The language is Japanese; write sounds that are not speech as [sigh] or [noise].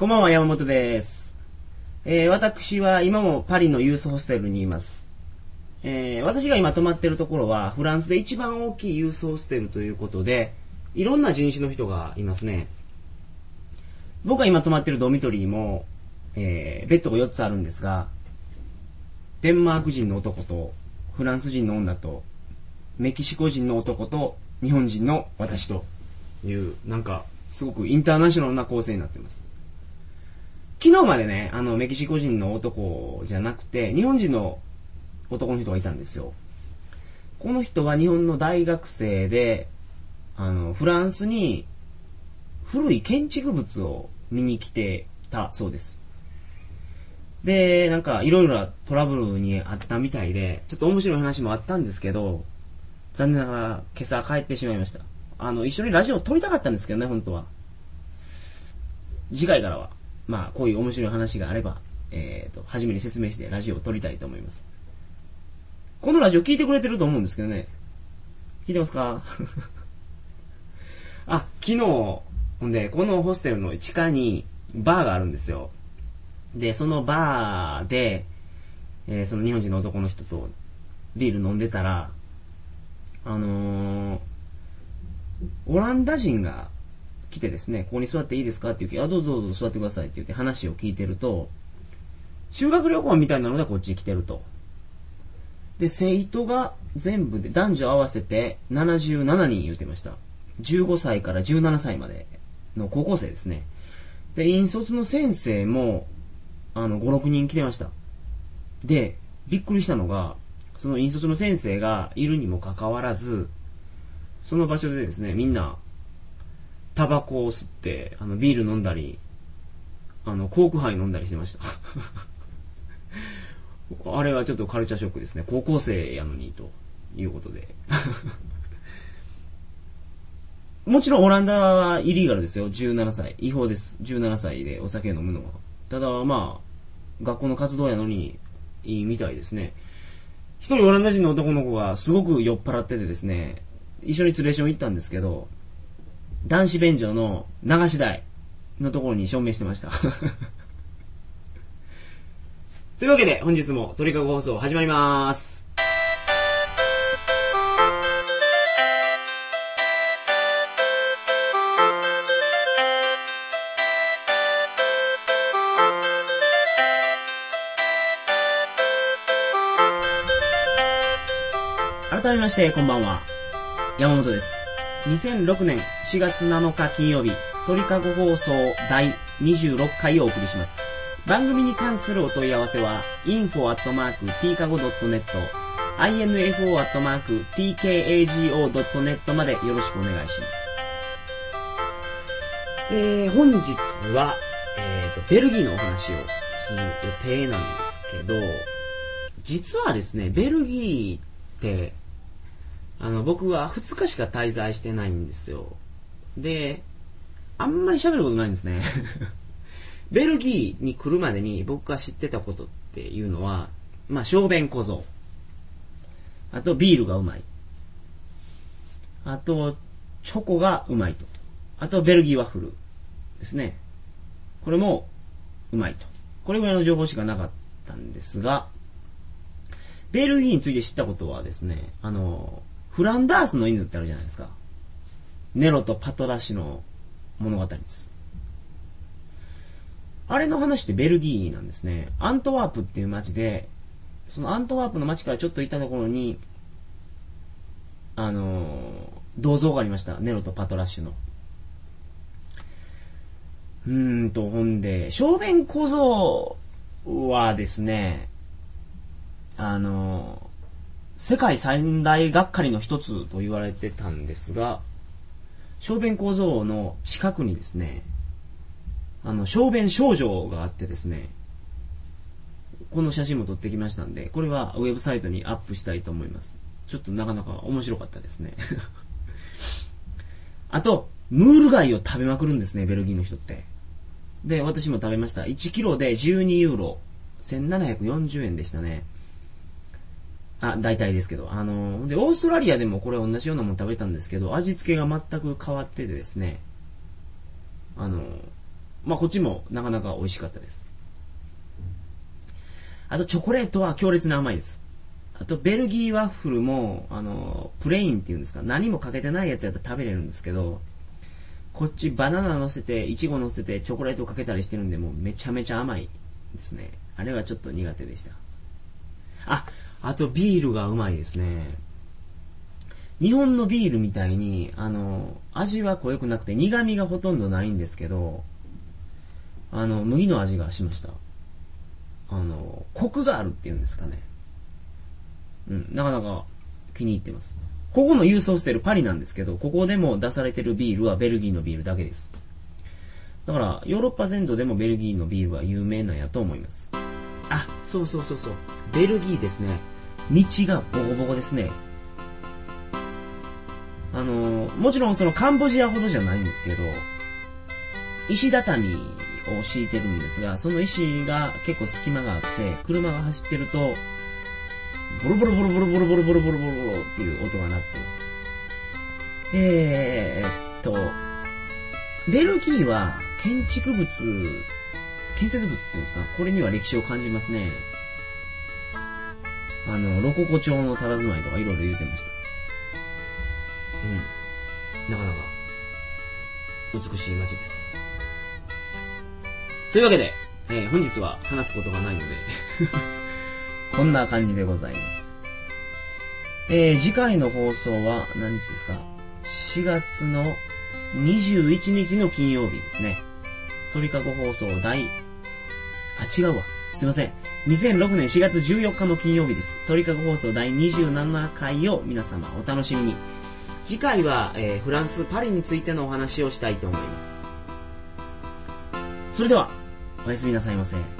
こんばんは、山本です。えー、私は今もパリのユースホステルにいます。えー、私が今泊まってるところは、フランスで一番大きいユースホステルということで、いろんな人種の人がいますね。僕が今泊まってるドミトリーも、えー、ベッドが4つあるんですが、デンマーク人の男と、フランス人の女と、メキシコ人の男と、日本人の私という、なんか、すごくインターナショナルな構成になってます。昨日までね、あの、メキシコ人の男じゃなくて、日本人の男の人がいたんですよ。この人は日本の大学生で、あの、フランスに古い建築物を見に来てたそうです。で、なんか、いろいろなトラブルにあったみたいで、ちょっと面白い話もあったんですけど、残念ながら今朝帰ってしまいました。あの、一緒にラジオ撮りたかったんですけどね、本当は。次回からは、まあ、こういう面白い話があれば、えっ、と、初めに説明してラジオを撮りたいと思います。このラジオ聞いてくれてると思うんですけどね。聞いてますか？[laughs] あ、昨日、ほんで、このホステルの地下にバーがあるんですよ。で、そのバーで、えーその日本人の男の人とビール飲んでたら、あのー、オランダ人が来てですね、ここに座っていいですかって言って、あ、どうぞどうぞ座ってくださいって言って話を聞いてると、修学旅行みたいなのでこっち来てると。で、生徒が全部で男女合わせて77人言ってました。15歳から17歳までの高校生ですね。で、引率の先生も、あの、5、6人来てました。で、びっくりしたのが、その引率の先生がいるにもかかわらず、その場所でですね、みんな、タバコを吸って、あの、ビール飲んだり、あの、コークハイ飲んだりしてました。[laughs] あれはちょっとカルチャーショックですね。高校生やのに、ということで。[laughs] もちろんオランダはイリーガルですよ。17歳。違法です。17歳でお酒飲むのは。ただ、まあ、学校の活動やのに、いいみたいですね。一人オランダ人の男の子がすごく酔っ払っててですね、一緒にツレション行ったんですけど、男子便所の流し台のところに証明してました。[laughs] というわけで、本日も鳥かご放送始まります。改めまして、こんばんは。山本です。2006年4月7日金曜日、鳥かご放送第26回をお送りします。番組に関するお問い合わせは、info.tkago.net、info.tkago.net までよろしくお願いします。えー、本日は、えーと、ベルギーのお話をする予定なんですけど、実はですね、ベルギーって、あの、僕は2日しか滞在してないんですよ。で、あんまり喋ることないんですね。[laughs] ベルギーに来るまでに僕が知ってたことっていうのは、まあ、小便小僧。あと、ビールがうまい。あと、チョコがうまいと。あと、ベルギーワッフルですね。これもうまいと。これぐらいの情報しかなかったんですが、ベルギーについて知ったことはですね、あの、フランダースの犬ってあるじゃないですか。ネロとパトラシの物語です。あれの話ってベルギーなんですね。アントワープっていう街で、そのアントワープの街からちょっと行ったところに、あの、銅像がありました。ネロとパトラッシュの。うーんと、ほんで、小便小僧はですね、あの、世界三大がっかりの一つと言われてたんですが、小便小僧の近くにですね、あの、小便少女があってですね、この写真も撮ってきましたんで、これはウェブサイトにアップしたいと思います。ちょっとなかなか面白かったですね。[laughs] あと、ムール貝を食べまくるんですね、ベルギーの人って。で、私も食べました。1キロで12ユーロ。1740円でしたね。あ、大体ですけど。あの、で、オーストラリアでもこれ同じようなもの食べたんですけど、味付けが全く変わっててですね。あの、まあこっちもなかなか美味しかったです。あとチョコレートは強烈に甘いです。あとベルギーワッフルも、あの、プレインっていうんですか、何もかけてないやつやったら食べれるんですけど、こっちバナナ乗せて、イチゴ乗せて、チョコレートかけたりしてるんで、もうめちゃめちゃ甘いですね。あれはちょっと苦手でした。あ、あとビールがうまいですね。日本のビールみたいに、あの、味は濃くなくて苦味がほとんどないんですけど、あの、麦の味がしました。あの、コクがあるっていうんですかね。うん、なかなか気に入ってます。ここの郵送してるパリなんですけど、ここでも出されてるビールはベルギーのビールだけです。だから、ヨーロッパ全土でもベルギーのビールは有名なんやと思います。あ、そうそうそうそう。ベルギーですね。道がボコボコですね。あの、もちろんそのカンボジアほどじゃないんですけど、石畳を敷いてるんですが、その石が結構隙間があって、車が走ってると、ボロボロボロボロボロボロボロボロボロっていう音が鳴ってます。えー、っと、ベルギーは建築物、建設物っていうんですか？これには歴史を感じますね。あの、ロココ調の佇まいとかいろいろ言うてました。うん。なかなか、美しい街です。というわけで、えー、本日は話すことがないので [laughs] こんな感じでございます。えー、次回の放送は何日ですか ?4 月の21日の金曜日ですね。鳥かご放送第、あ、違うわ。すいません。2006年4月14日の金曜日です。鳥かご放送第27回を皆様お楽しみに。次回は、えー、フランス・パリについてのお話をしたいと思います。それでは、おやすみなさいませ。